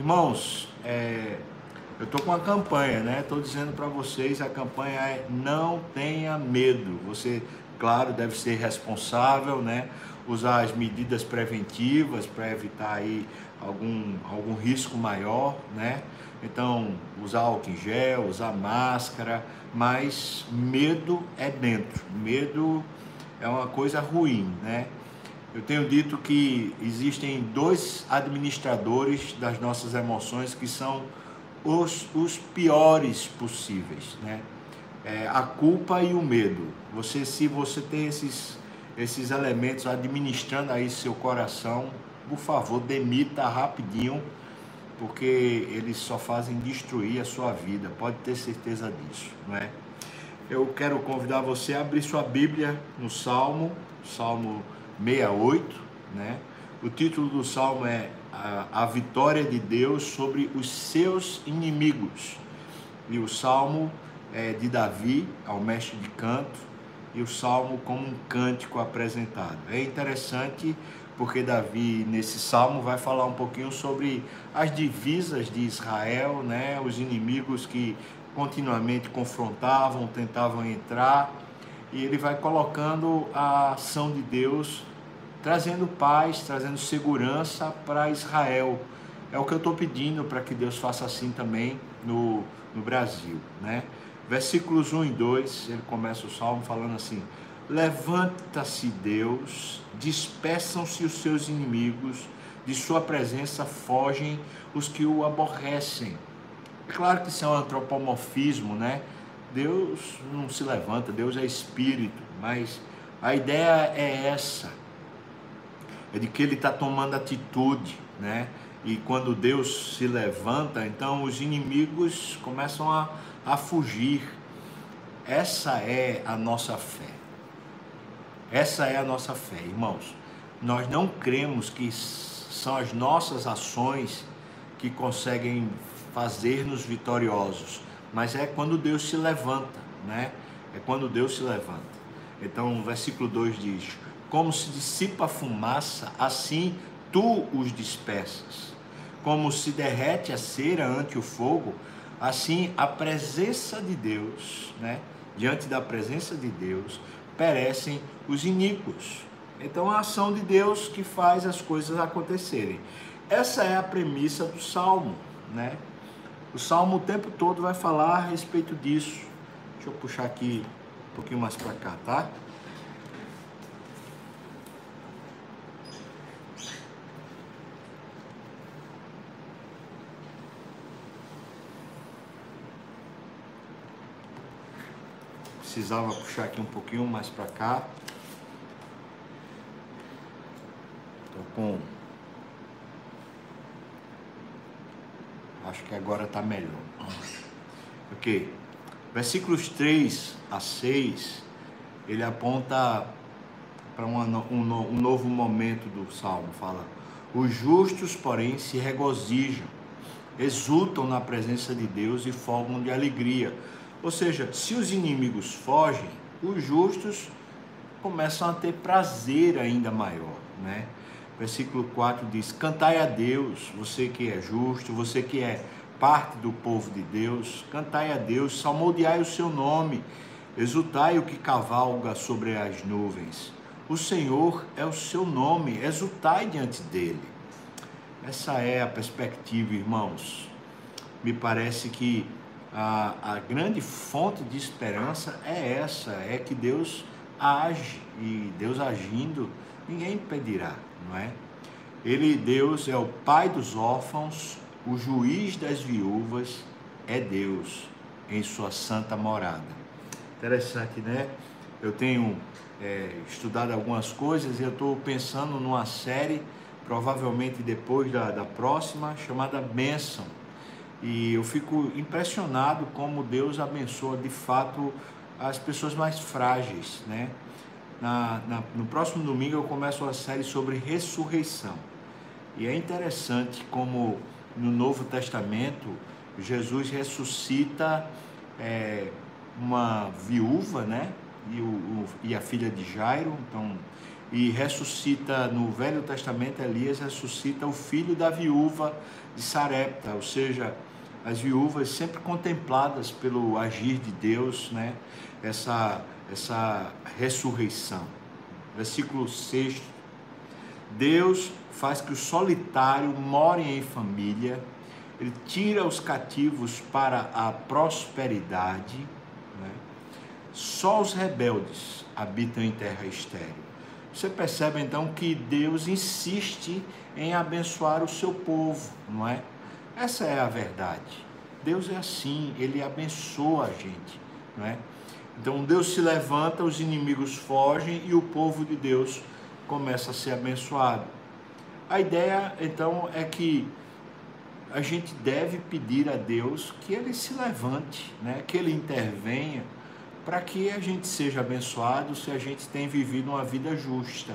Irmãos, é, eu estou com uma campanha, né? Estou dizendo para vocês, a campanha é não tenha medo. Você, claro, deve ser responsável, né? Usar as medidas preventivas para evitar aí algum, algum risco maior, né? Então, usar álcool em gel, usar máscara, mas medo é dentro. Medo é uma coisa ruim, né? Eu tenho dito que existem dois administradores das nossas emoções que são os, os piores possíveis, né? É, a culpa e o medo. Você, se você tem esses, esses elementos administrando aí seu coração, por favor, demita rapidinho, porque eles só fazem destruir a sua vida. Pode ter certeza disso, não é? Eu quero convidar você a abrir sua Bíblia no Salmo, Salmo 68, né? O título do salmo é a, a vitória de Deus sobre os seus inimigos. E o salmo é de Davi, ao mestre de canto, e o salmo como um cântico apresentado. É interessante porque Davi, nesse salmo, vai falar um pouquinho sobre as divisas de Israel, né? os inimigos que continuamente confrontavam, tentavam entrar, e ele vai colocando a ação de Deus trazendo paz, trazendo segurança para Israel. É o que eu estou pedindo para que Deus faça assim também no, no Brasil. Né? Versículos 1 e 2, ele começa o salmo falando assim: Levanta-se Deus, dispersam-se os seus inimigos, de sua presença fogem os que o aborrecem. É claro que isso é um antropomorfismo, né? Deus não se levanta, Deus é espírito, mas a ideia é essa é de que ele está tomando atitude, né? E quando Deus se levanta, então os inimigos começam a, a fugir. Essa é a nossa fé. Essa é a nossa fé, irmãos. Nós não cremos que são as nossas ações que conseguem fazer-nos vitoriosos, mas é quando Deus se levanta, né? É quando Deus se levanta. Então, o versículo 2 diz: como se dissipa a fumaça, assim tu os dispersas. Como se derrete a cera ante o fogo, assim a presença de Deus, né? Diante da presença de Deus, perecem os iníquos. Então, a ação de Deus que faz as coisas acontecerem. Essa é a premissa do salmo, né? O salmo o tempo todo vai falar a respeito disso. Deixa eu puxar aqui um pouquinho mais para cá, tá? Precisava puxar aqui um pouquinho mais para cá. Tô com Acho que agora está melhor. Ok. Versículos 3 a 6, ele aponta para um, um, um novo momento do salmo. Fala: Os justos, porém, se regozijam, exultam na presença de Deus e folgam de alegria ou seja, se os inimigos fogem, os justos começam a ter prazer ainda maior, né? Versículo 4 diz: Cantai a Deus, você que é justo, você que é parte do povo de Deus, cantai a Deus, salmodiai o seu nome, exultai o que cavalga sobre as nuvens. O Senhor é o seu nome, exultai diante dele. Essa é a perspectiva, irmãos. Me parece que a, a grande fonte de esperança é essa, é que Deus age e Deus agindo, ninguém impedirá, não é? Ele, Deus, é o pai dos órfãos, o juiz das viúvas, é Deus em sua santa morada. Interessante, né? Eu tenho é, estudado algumas coisas e eu estou pensando numa série, provavelmente depois da, da próxima, chamada Bênção e eu fico impressionado como Deus abençoa de fato as pessoas mais frágeis, né? Na, na, no próximo domingo eu começo a série sobre ressurreição. E é interessante como no Novo Testamento Jesus ressuscita é, uma viúva, né? E, o, o, e a filha de Jairo. Então e ressuscita no Velho Testamento, Elias ressuscita o filho da viúva de Sarepta, ou seja, as viúvas sempre contempladas pelo agir de Deus, né? essa, essa ressurreição. Versículo 6. Deus faz que o solitário more em família, ele tira os cativos para a prosperidade. Né? Só os rebeldes habitam em terra estéril. Você percebe então que Deus insiste em abençoar o seu povo, não é? Essa é a verdade. Deus é assim, ele abençoa a gente, não é? Então Deus se levanta, os inimigos fogem e o povo de Deus começa a ser abençoado. A ideia então é que a gente deve pedir a Deus que ele se levante, né? que ele intervenha para que a gente seja abençoado se a gente tem vivido uma vida justa.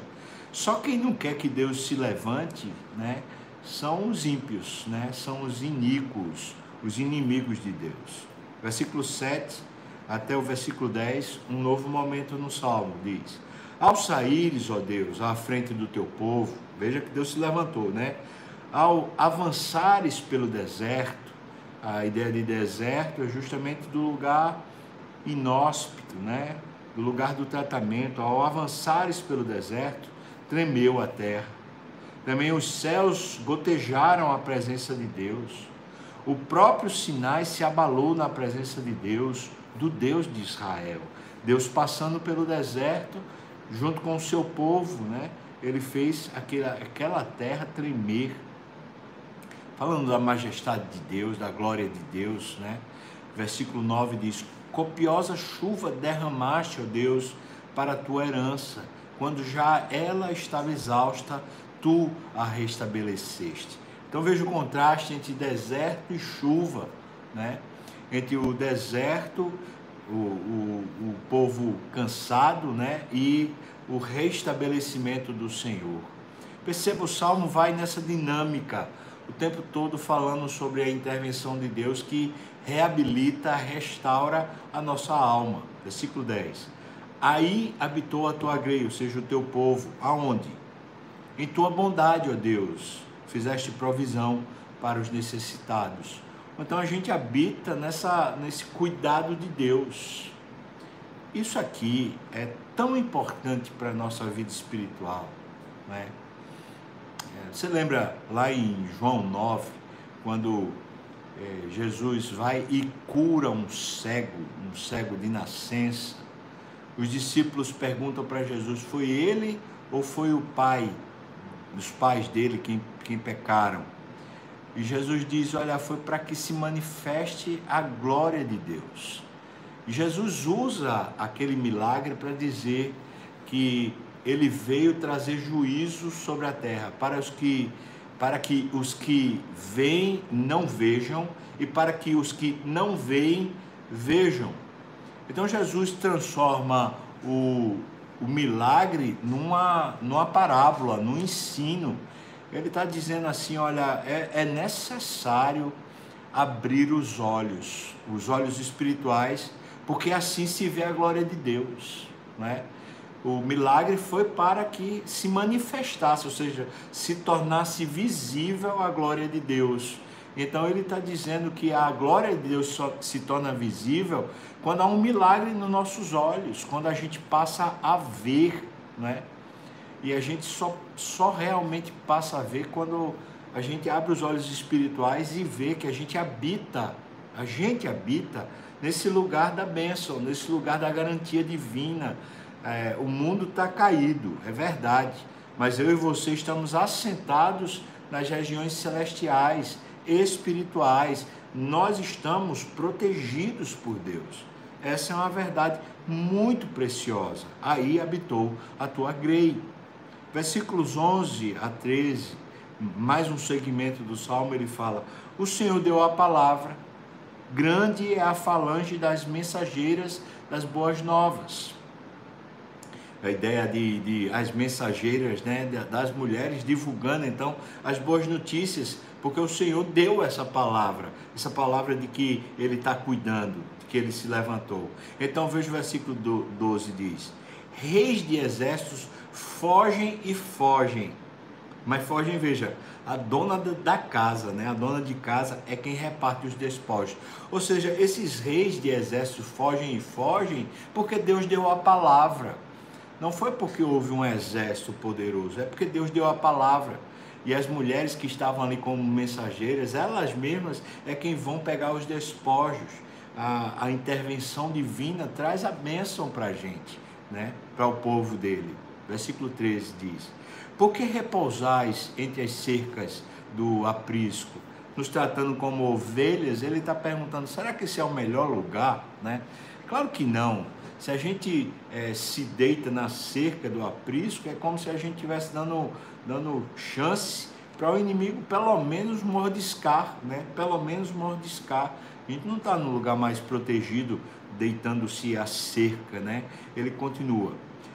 Só quem não quer que Deus se levante, né, são os ímpios, né, são os iníquos, os inimigos de Deus. Versículo 7 até o versículo 10, um novo momento no Salmo, diz: Ao saíres, ó Deus, à frente do teu povo, veja que Deus se levantou, né? Ao avançares pelo deserto, a ideia de deserto é justamente do lugar inóspito, né? do lugar do tratamento, ao avançares pelo deserto, tremeu a terra. Também os céus gotejaram a presença de Deus. O próprio Sinai se abalou na presença de Deus, do Deus de Israel. Deus passando pelo deserto, junto com o seu povo, né? Ele fez aquela, aquela terra tremer. Falando da majestade de Deus, da glória de Deus, né? Versículo 9 diz: copiosa chuva derramaste, ó Deus, para a tua herança. Quando já ela estava exausta, tu a restabeleceste. Então veja o contraste entre deserto e chuva, né? Entre o deserto, o, o, o povo cansado, né? E o restabelecimento do Senhor. Perceba, o Salmo vai nessa dinâmica, o tempo todo falando sobre a intervenção de Deus que reabilita, restaura a nossa alma. Versículo 10. Aí habitou a tua grei, ou seja, o teu povo. Aonde? Em tua bondade, ó Deus, fizeste provisão para os necessitados. Então a gente habita nessa, nesse cuidado de Deus. Isso aqui é tão importante para a nossa vida espiritual. Né? Você lembra lá em João 9, quando é, Jesus vai e cura um cego, um cego de nascença. Os discípulos perguntam para Jesus: foi ele ou foi o pai, os pais dele, quem, quem pecaram? E Jesus diz: olha, foi para que se manifeste a glória de Deus. E Jesus usa aquele milagre para dizer que ele veio trazer juízo sobre a terra para os que para que os que veem não vejam e para que os que não veem vejam. Então Jesus transforma o, o milagre numa, numa parábola, num ensino. Ele está dizendo assim: olha, é, é necessário abrir os olhos, os olhos espirituais, porque assim se vê a glória de Deus, não é? O milagre foi para que se manifestasse, ou seja, se tornasse visível a glória de Deus. Então ele está dizendo que a glória de Deus só se torna visível quando há um milagre nos nossos olhos, quando a gente passa a ver, né? E a gente só, só realmente passa a ver quando a gente abre os olhos espirituais e vê que a gente habita, a gente habita nesse lugar da bênção, nesse lugar da garantia divina, é, o mundo está caído, é verdade, mas eu e você estamos assentados nas regiões celestiais, espirituais, nós estamos protegidos por Deus. Essa é uma verdade muito preciosa. Aí habitou a tua grei. Versículos 11 a 13, mais um segmento do salmo, ele fala: O Senhor deu a palavra, grande é a falange das mensageiras das boas novas a ideia de, de as mensageiras né, das mulheres divulgando então as boas notícias, porque o Senhor deu essa palavra, essa palavra de que Ele está cuidando, de que Ele se levantou. Então veja o versículo 12 diz: reis de exércitos fogem e fogem. Mas fogem, veja, a dona da casa, né? A dona de casa é quem reparte os despojos. Ou seja, esses reis de exército fogem e fogem porque Deus deu a palavra. Não foi porque houve um exército poderoso, é porque Deus deu a palavra. E as mulheres que estavam ali como mensageiras, elas mesmas é quem vão pegar os despojos. A, a intervenção divina traz a bênção para a gente, né? para o povo dele. Versículo 13 diz: Por que repousais entre as cercas do aprisco? Nos tratando como ovelhas, ele está perguntando: será que esse é o melhor lugar? Né? Claro que não. Se a gente é, se deita na cerca do aprisco, é como se a gente estivesse dando, dando chance para o inimigo pelo menos mordiscar, né? Pelo menos mordiscar. A gente não está no lugar mais protegido, deitando-se à cerca, né? Ele continua.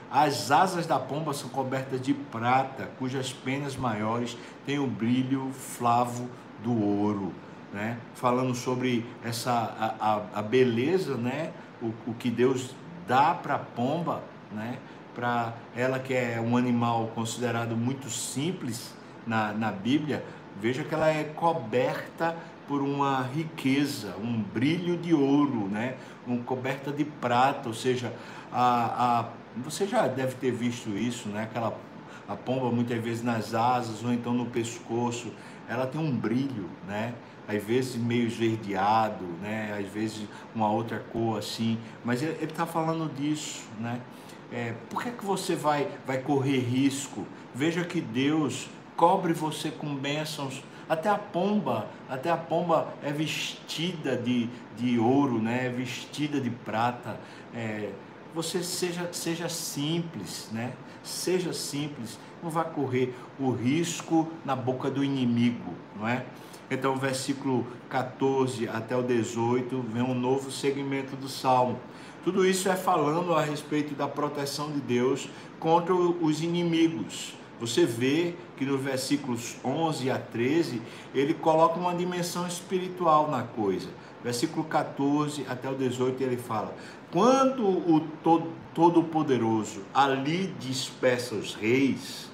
As asas da pomba são cobertas de prata, cujas penas maiores têm o brilho flavo do ouro. Né? Falando sobre essa a, a, a beleza, né? O, o, que Deus dá para a pomba, né? Para ela que é um animal considerado muito simples na, na Bíblia, veja que ela é coberta por uma riqueza, um brilho de ouro, né? Um coberta de prata, ou seja, a, a você já deve ter visto isso, né? Aquela a pomba muitas vezes nas asas ou então no pescoço, ela tem um brilho, né? Às vezes meio esverdeado, né? Às vezes uma outra cor assim, mas ele está falando disso, né? É, por que, que você vai, vai correr risco? Veja que Deus cobre você com bênçãos. Até a pomba, até a pomba é vestida de, de ouro, né? É vestida de prata. É, você seja, seja simples, né? Seja simples, não vá correr o risco na boca do inimigo, não é? Então, versículo 14 até o 18, vem um novo segmento do salmo. Tudo isso é falando a respeito da proteção de Deus contra os inimigos. Você vê que nos versículos 11 a 13, ele coloca uma dimensão espiritual na coisa. Versículo 14 até o 18, ele fala: quando o Todo-Poderoso ali dispersa os reis,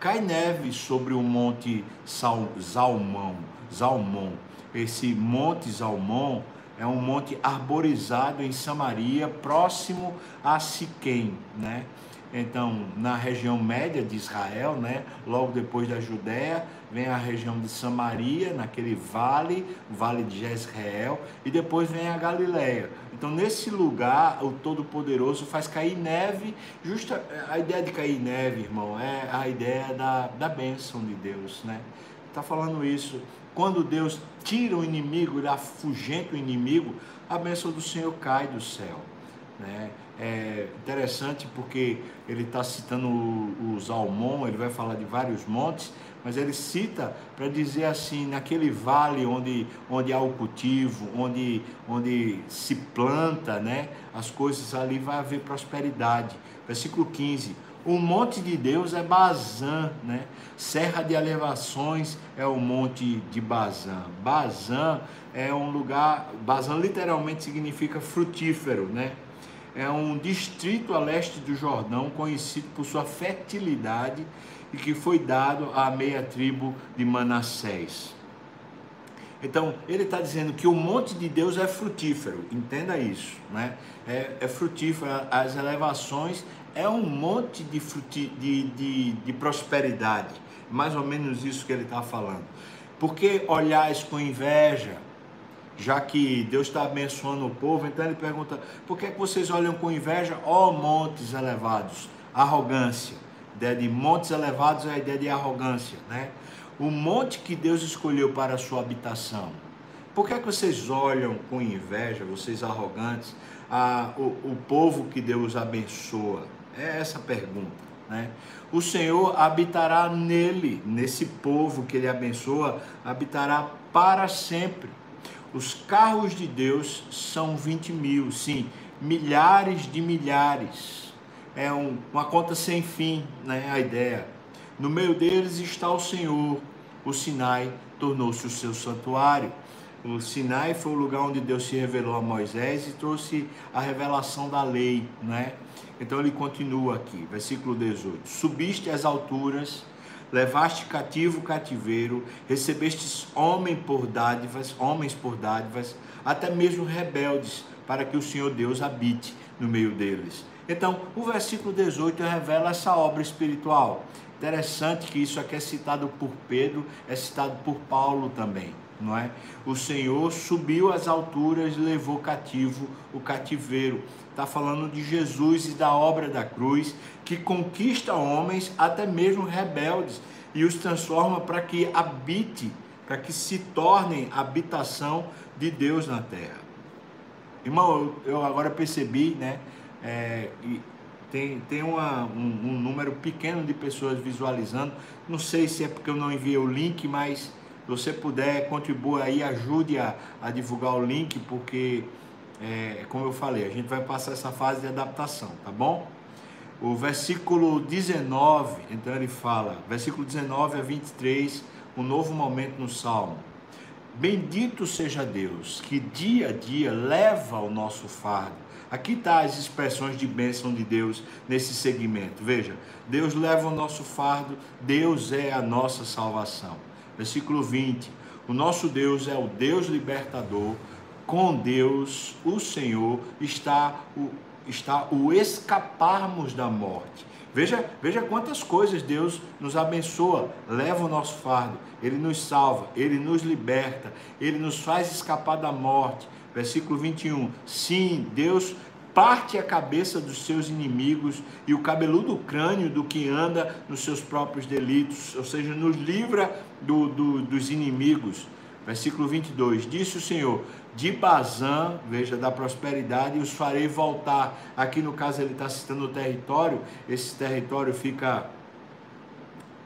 cai neve sobre o monte Zalmão. Zalmon. Esse monte Zalmon é um monte arborizado em Samaria, próximo a Siquém, né? Então, na região média de Israel, né, logo depois da Judéia, vem a região de Samaria, naquele vale, o vale de Jezreel, e depois vem a Galileia. Então, nesse lugar, o Todo-Poderoso faz cair neve. Justa, a ideia de cair neve, irmão, é a ideia da, da bênção de Deus, né? Está falando isso. Quando Deus tira o inimigo, ele afugenta o inimigo, a bênção do Senhor cai do céu. Né? É interessante porque ele está citando os Almon, ele vai falar de vários montes, mas ele cita para dizer assim, naquele vale onde, onde há o cultivo, onde, onde se planta né, as coisas, ali vai haver prosperidade. Versículo 15. O monte de Deus é Bazã, né? Serra de elevações é o monte de Bazã. Bazã é um lugar, Bazã literalmente significa frutífero, né? é um distrito a leste do Jordão conhecido por sua fertilidade e que foi dado à meia tribo de Manassés. Então, ele está dizendo que o monte de Deus é frutífero, entenda isso, né? É, é frutífero, as elevações é um monte de, fruti, de, de, de prosperidade, mais ou menos isso que ele está falando. Porque olhais com inveja, já que Deus está abençoando o povo, então ele pergunta: por que, é que vocês olham com inveja, ó montes elevados? Arrogância. Ideia de montes elevados é a ideia de arrogância, né? O monte que Deus escolheu para a sua habitação. Por que, é que vocês olham com inveja, vocês arrogantes, a, o, o povo que Deus abençoa? É essa a pergunta. Né? O Senhor habitará nele, nesse povo que ele abençoa, habitará para sempre. Os carros de Deus são 20 mil, sim, milhares de milhares. É um, uma conta sem fim, né? A ideia. No meio deles está o Senhor. O Sinai tornou-se o seu santuário. O Sinai foi o lugar onde Deus se revelou a Moisés e trouxe a revelação da lei, né? Então ele continua aqui, versículo 18: Subiste às alturas, levaste cativo o cativeiro, recebestes homem por dádivas, homens por dádivas, até mesmo rebeldes, para que o Senhor Deus habite no meio deles. Então, o versículo 18 revela essa obra espiritual. Interessante que isso aqui é citado por Pedro, é citado por Paulo também não é? O Senhor subiu às alturas e levou cativo o cativeiro. Está falando de Jesus e da obra da cruz, que conquista homens, até mesmo rebeldes, e os transforma para que habite, para que se tornem habitação de Deus na terra. Irmão, eu agora percebi, né? É, tem, tem uma, um, um número pequeno de pessoas visualizando. Não sei se é porque eu não enviei o link, mas você puder, contribua aí, ajude a, a divulgar o link, porque, é, como eu falei, a gente vai passar essa fase de adaptação, tá bom? O versículo 19, então ele fala, versículo 19 a 23, um novo momento no Salmo. Bendito seja Deus, que dia a dia leva o nosso fardo. Aqui está as expressões de bênção de Deus nesse segmento. Veja, Deus leva o nosso fardo, Deus é a nossa salvação. Versículo 20: O nosso Deus é o Deus libertador, com Deus, o Senhor, está o, está o escaparmos da morte. Veja, veja quantas coisas Deus nos abençoa, leva o nosso fardo, Ele nos salva, Ele nos liberta, Ele nos faz escapar da morte. Versículo 21. Sim, Deus parte a cabeça dos seus inimigos e o cabeludo crânio do que anda nos seus próprios delitos, ou seja, nos livra do, do, dos inimigos. Versículo 22: Disse o Senhor: De Bazã, veja, da prosperidade, os farei voltar. Aqui no caso ele está citando o território, esse território fica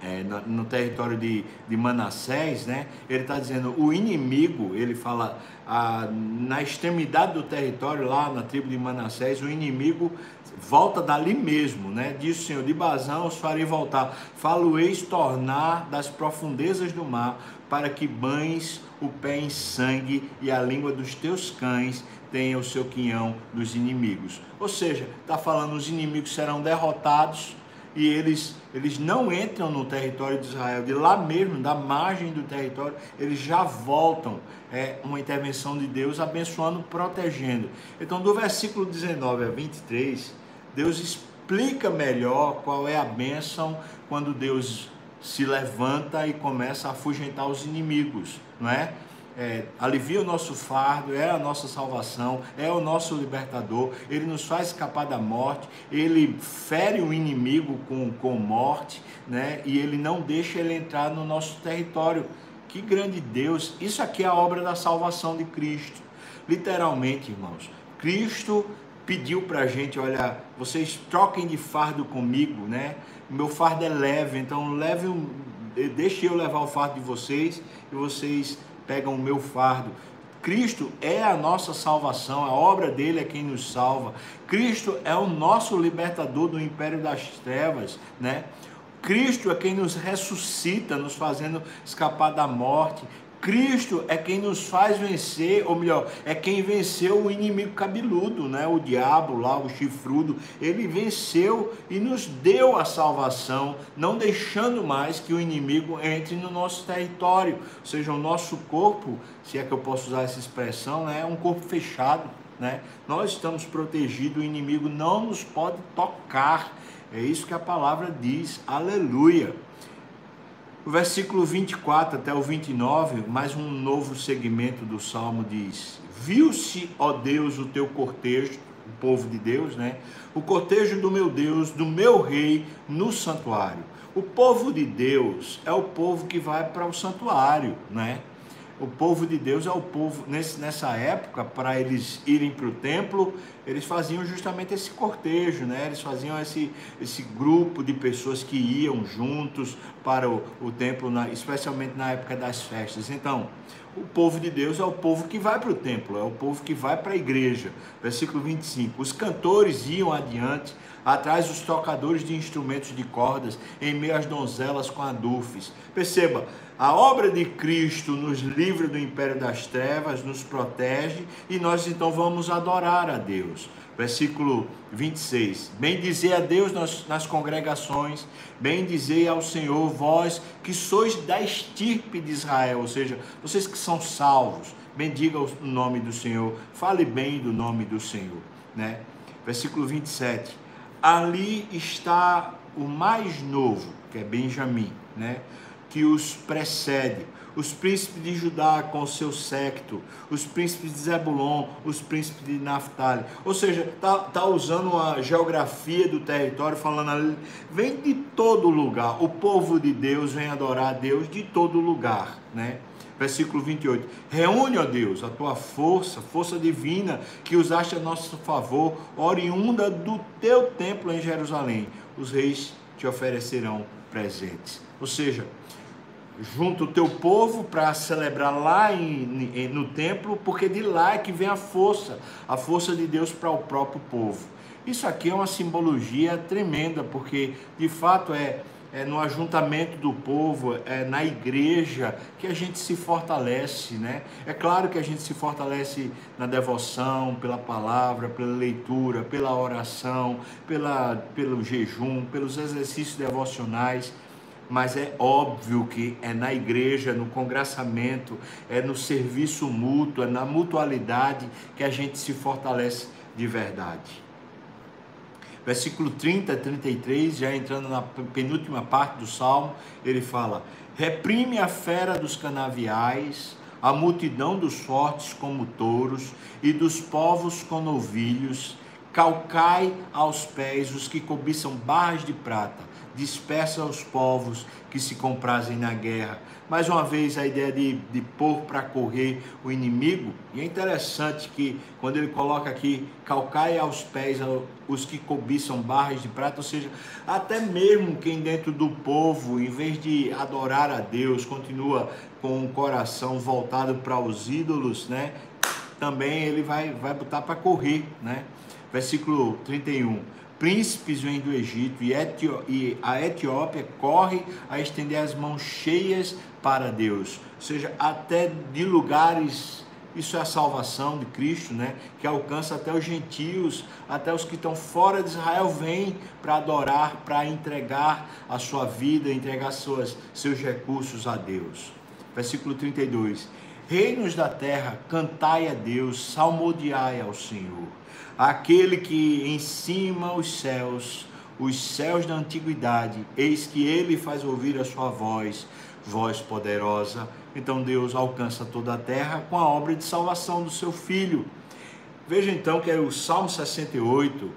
é, no, no, território de, de Manassés, né? Ele está dizendo o inimigo, ele fala a, na extremidade do território, lá na tribo de Manassés, o inimigo volta dali mesmo, né? Diz o Senhor, de Bazão os farei voltar, falo-eis tornar das profundezas do mar, para que banhes o pé em sangue e a língua dos teus cães tenha o seu quinhão dos inimigos. Ou seja, está falando os inimigos serão derrotados, e eles, eles não entram no território de Israel, de lá mesmo, da margem do território, eles já voltam. É uma intervenção de Deus abençoando, protegendo. Então, do versículo 19 a 23, Deus explica melhor qual é a bênção quando Deus se levanta e começa a afugentar os inimigos, não é? É, alivia o nosso fardo, é a nossa salvação, é o nosso libertador, ele nos faz escapar da morte, ele fere o inimigo com, com morte, né? e ele não deixa ele entrar no nosso território. Que grande Deus! Isso aqui é a obra da salvação de Cristo. Literalmente, irmãos, Cristo pediu para a gente, olha, vocês troquem de fardo comigo, né? Meu fardo é leve, então leve deixe eu levar o fardo de vocês e vocês pegam o meu fardo. Cristo é a nossa salvação, a obra dele é quem nos salva. Cristo é o nosso libertador do império das trevas, né? Cristo é quem nos ressuscita, nos fazendo escapar da morte. Cristo é quem nos faz vencer, ou melhor, é quem venceu o inimigo cabeludo, né? O diabo lá, o chifrudo, ele venceu e nos deu a salvação, não deixando mais que o inimigo entre no nosso território, ou seja, o nosso corpo, se é que eu posso usar essa expressão, né? é um corpo fechado, né? Nós estamos protegidos, o inimigo não nos pode tocar. É isso que a palavra diz. Aleluia. O versículo 24 até o 29, mais um novo segmento do salmo diz: Viu-se, ó Deus, o teu cortejo, o povo de Deus, né? O cortejo do meu Deus, do meu rei, no santuário. O povo de Deus é o povo que vai para o santuário, né? O povo de Deus é o povo, nesse, nessa época, para eles irem para o templo, eles faziam justamente esse cortejo, né? eles faziam esse, esse grupo de pessoas que iam juntos para o, o templo, na, especialmente na época das festas. Então, o povo de Deus é o povo que vai para o templo, é o povo que vai para a igreja. Versículo 25: Os cantores iam adiante, atrás os tocadores de instrumentos de cordas, em meio às donzelas com adufes. Perceba, a obra de Cristo nos livra do império das trevas, nos protege e nós então vamos adorar a Deus. Versículo 26. Bendizei a Deus nas, nas congregações, bendizei ao Senhor, vós que sois da estirpe de Israel, ou seja, vocês que são salvos, bendiga o nome do Senhor, fale bem do nome do Senhor, né? Versículo 27. Ali está o mais novo, que é Benjamim, né? Que os precede os príncipes de Judá com o seu secto, os príncipes de Zebulon, os príncipes de Naphtali. Ou seja, tá, tá usando a geografia do território, falando ali, vem de todo lugar. O povo de Deus vem adorar a Deus de todo lugar, né? Versículo 28. Reúne, ó Deus, a tua força, força divina, que usaste a nosso favor, oriunda do teu templo em Jerusalém. Os reis te oferecerão presentes. Ou seja, junto o teu povo para celebrar lá em, em, no templo, porque de lá é que vem a força, a força de Deus para o próprio povo. Isso aqui é uma simbologia tremenda, porque de fato é, é no ajuntamento do povo, é na igreja que a gente se fortalece, né? É claro que a gente se fortalece na devoção, pela palavra, pela leitura, pela oração, pela, pelo jejum, pelos exercícios devocionais mas é óbvio que é na igreja, no congraçamento, é no serviço mútuo, é na mutualidade que a gente se fortalece de verdade. Versículo 30 33, já entrando na penúltima parte do salmo, ele fala: Reprime a fera dos canaviais, a multidão dos fortes como touros, e dos povos com novilhos, calcai aos pés os que cobiçam barras de prata dispersa os povos que se comprazem na guerra. Mais uma vez, a ideia de, de pôr para correr o inimigo, e é interessante que quando ele coloca aqui, calcai aos pés os que cobiçam barras de prata, ou seja, até mesmo quem dentro do povo, em vez de adorar a Deus, continua com o coração voltado para os ídolos, né? Também ele vai, vai botar para correr, né? Versículo 31 príncipes vêm do Egito e a Etiópia corre a estender as mãos cheias para Deus. Ou seja, até de lugares, isso é a salvação de Cristo, né? Que alcança até os gentios, até os que estão fora de Israel, vêm para adorar, para entregar a sua vida, entregar suas, seus recursos a Deus. Versículo 32. Reinos da terra, cantai a Deus, salmodiai ao Senhor aquele que em cima os céus, os céus da antiguidade, eis que ele faz ouvir a sua voz, voz poderosa. Então Deus alcança toda a terra com a obra de salvação do seu filho. Veja então que o Salmo 68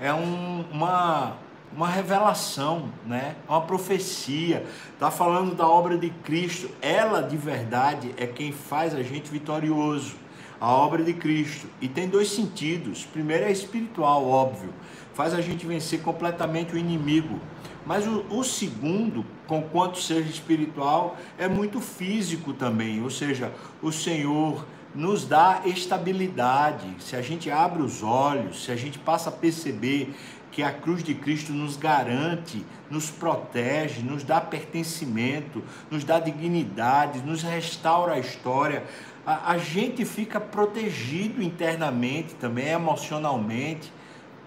é um, uma, uma revelação, né? uma profecia. Está falando da obra de Cristo. Ela de verdade é quem faz a gente vitorioso a obra de Cristo. E tem dois sentidos. Primeiro é espiritual, óbvio, faz a gente vencer completamente o inimigo. Mas o, o segundo, com quanto seja espiritual, é muito físico também. Ou seja, o Senhor nos dá estabilidade. Se a gente abre os olhos, se a gente passa a perceber que a cruz de Cristo nos garante, nos protege, nos dá pertencimento, nos dá dignidade, nos restaura a história a, a gente fica protegido internamente também, emocionalmente.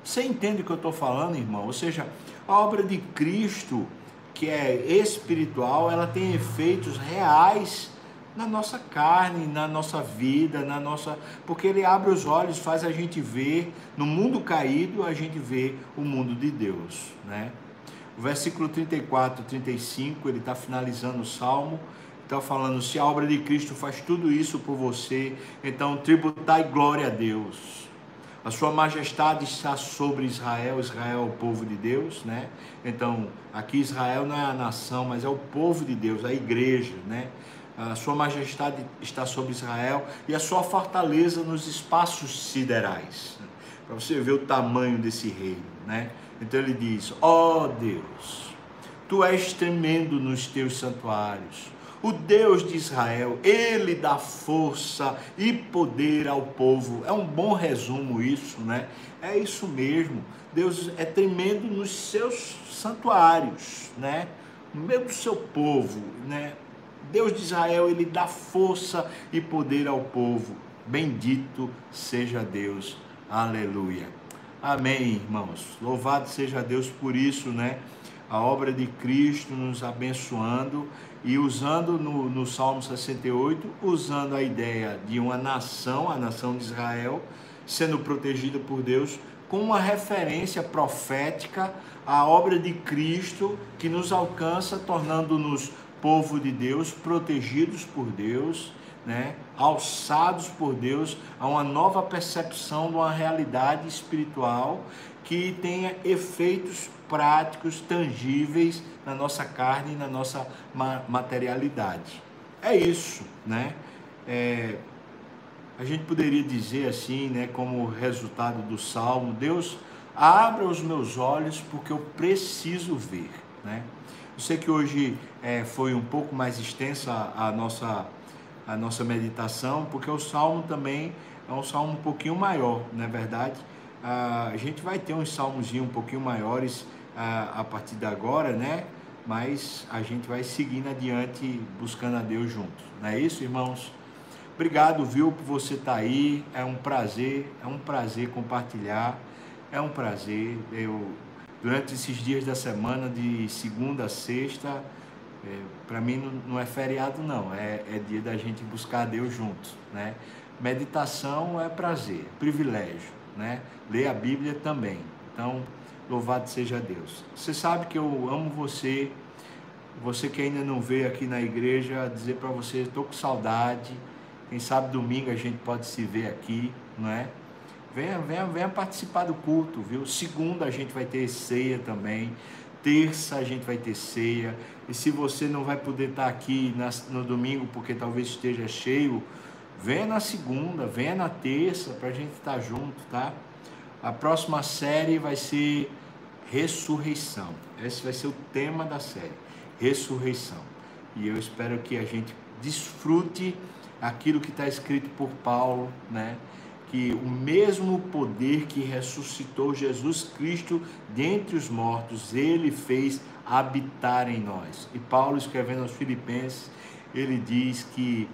Você entende o que eu estou falando, irmão? Ou seja, a obra de Cristo, que é espiritual, ela tem efeitos reais na nossa carne, na nossa vida, na nossa, porque ele abre os olhos, faz a gente ver no mundo caído, a gente vê o mundo de Deus, né? O versículo 34, 35, ele está finalizando o salmo Está falando, se a obra de Cristo faz tudo isso por você, então tributai glória a Deus. A sua majestade está sobre Israel, Israel é o povo de Deus, né? Então, aqui Israel não é a nação, mas é o povo de Deus, a igreja, né? A sua majestade está sobre Israel e a sua fortaleza nos espaços siderais. Para você ver o tamanho desse reino, né? Então ele diz: Ó oh Deus, tu és tremendo nos teus santuários o Deus de Israel, ele dá força e poder ao povo. É um bom resumo isso, né? É isso mesmo. Deus é tremendo nos seus santuários, né? No meio do seu povo, né? Deus de Israel, ele dá força e poder ao povo. Bendito seja Deus. Aleluia. Amém, irmãos. Louvado seja Deus por isso, né? A obra de Cristo nos abençoando e usando no, no Salmo 68, usando a ideia de uma nação, a nação de Israel, sendo protegida por Deus, com uma referência profética à obra de Cristo que nos alcança, tornando-nos povo de Deus, protegidos por Deus, né? alçados por Deus a uma nova percepção de uma realidade espiritual que tenha efeitos práticos, tangíveis na nossa carne e na nossa materialidade. É isso, né? É, a gente poderia dizer assim, né, como resultado do salmo, Deus abra os meus olhos porque eu preciso ver, né? Eu sei que hoje é, foi um pouco mais extensa a, nossa, a nossa meditação, porque o salmo também é um salmo um pouquinho maior, não é verdade? Ah, a gente vai ter uns salmos um pouquinho maiores ah, a partir de agora, né? Mas a gente vai seguindo adiante, buscando a Deus juntos. Não é isso, irmãos? Obrigado, viu, por você estar tá aí. É um prazer, é um prazer compartilhar. É um prazer. Eu durante esses dias da semana, de segunda a sexta, é, para mim não, não, é feriado não, é, é, dia da gente buscar Deus juntos, né? Meditação é prazer, privilégio, né? Ler a Bíblia também. Então, louvado seja Deus. Você sabe que eu amo você. Você que ainda não veio aqui na igreja, dizer para você, estou com saudade. Quem sabe domingo a gente pode se ver aqui, não é? Venha, venha, venha participar do culto, viu? Segunda a gente vai ter ceia também. Terça a gente vai ter ceia. E se você não vai poder estar aqui no domingo porque talvez esteja cheio, venha na segunda, venha na terça para a gente estar junto, tá? A próxima série vai ser ressurreição. Esse vai ser o tema da série, ressurreição. E eu espero que a gente desfrute aquilo que está escrito por Paulo, né? Que o mesmo poder que ressuscitou Jesus Cristo dentre os mortos, ele fez habitar em nós. E Paulo, escrevendo aos Filipenses, ele diz que,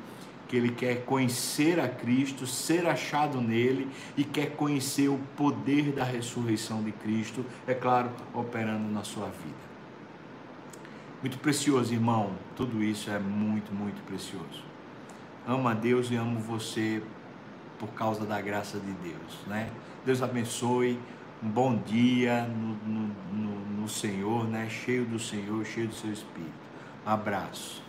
que ele quer conhecer a Cristo, ser achado nele e quer conhecer o poder da ressurreição de Cristo, é claro, operando na sua vida. Muito precioso, irmão. Tudo isso é muito, muito precioso. Amo a Deus e amo você por causa da graça de Deus, né? Deus abençoe, um bom dia no, no, no, no Senhor, né? Cheio do Senhor, cheio do seu Espírito. Um abraço.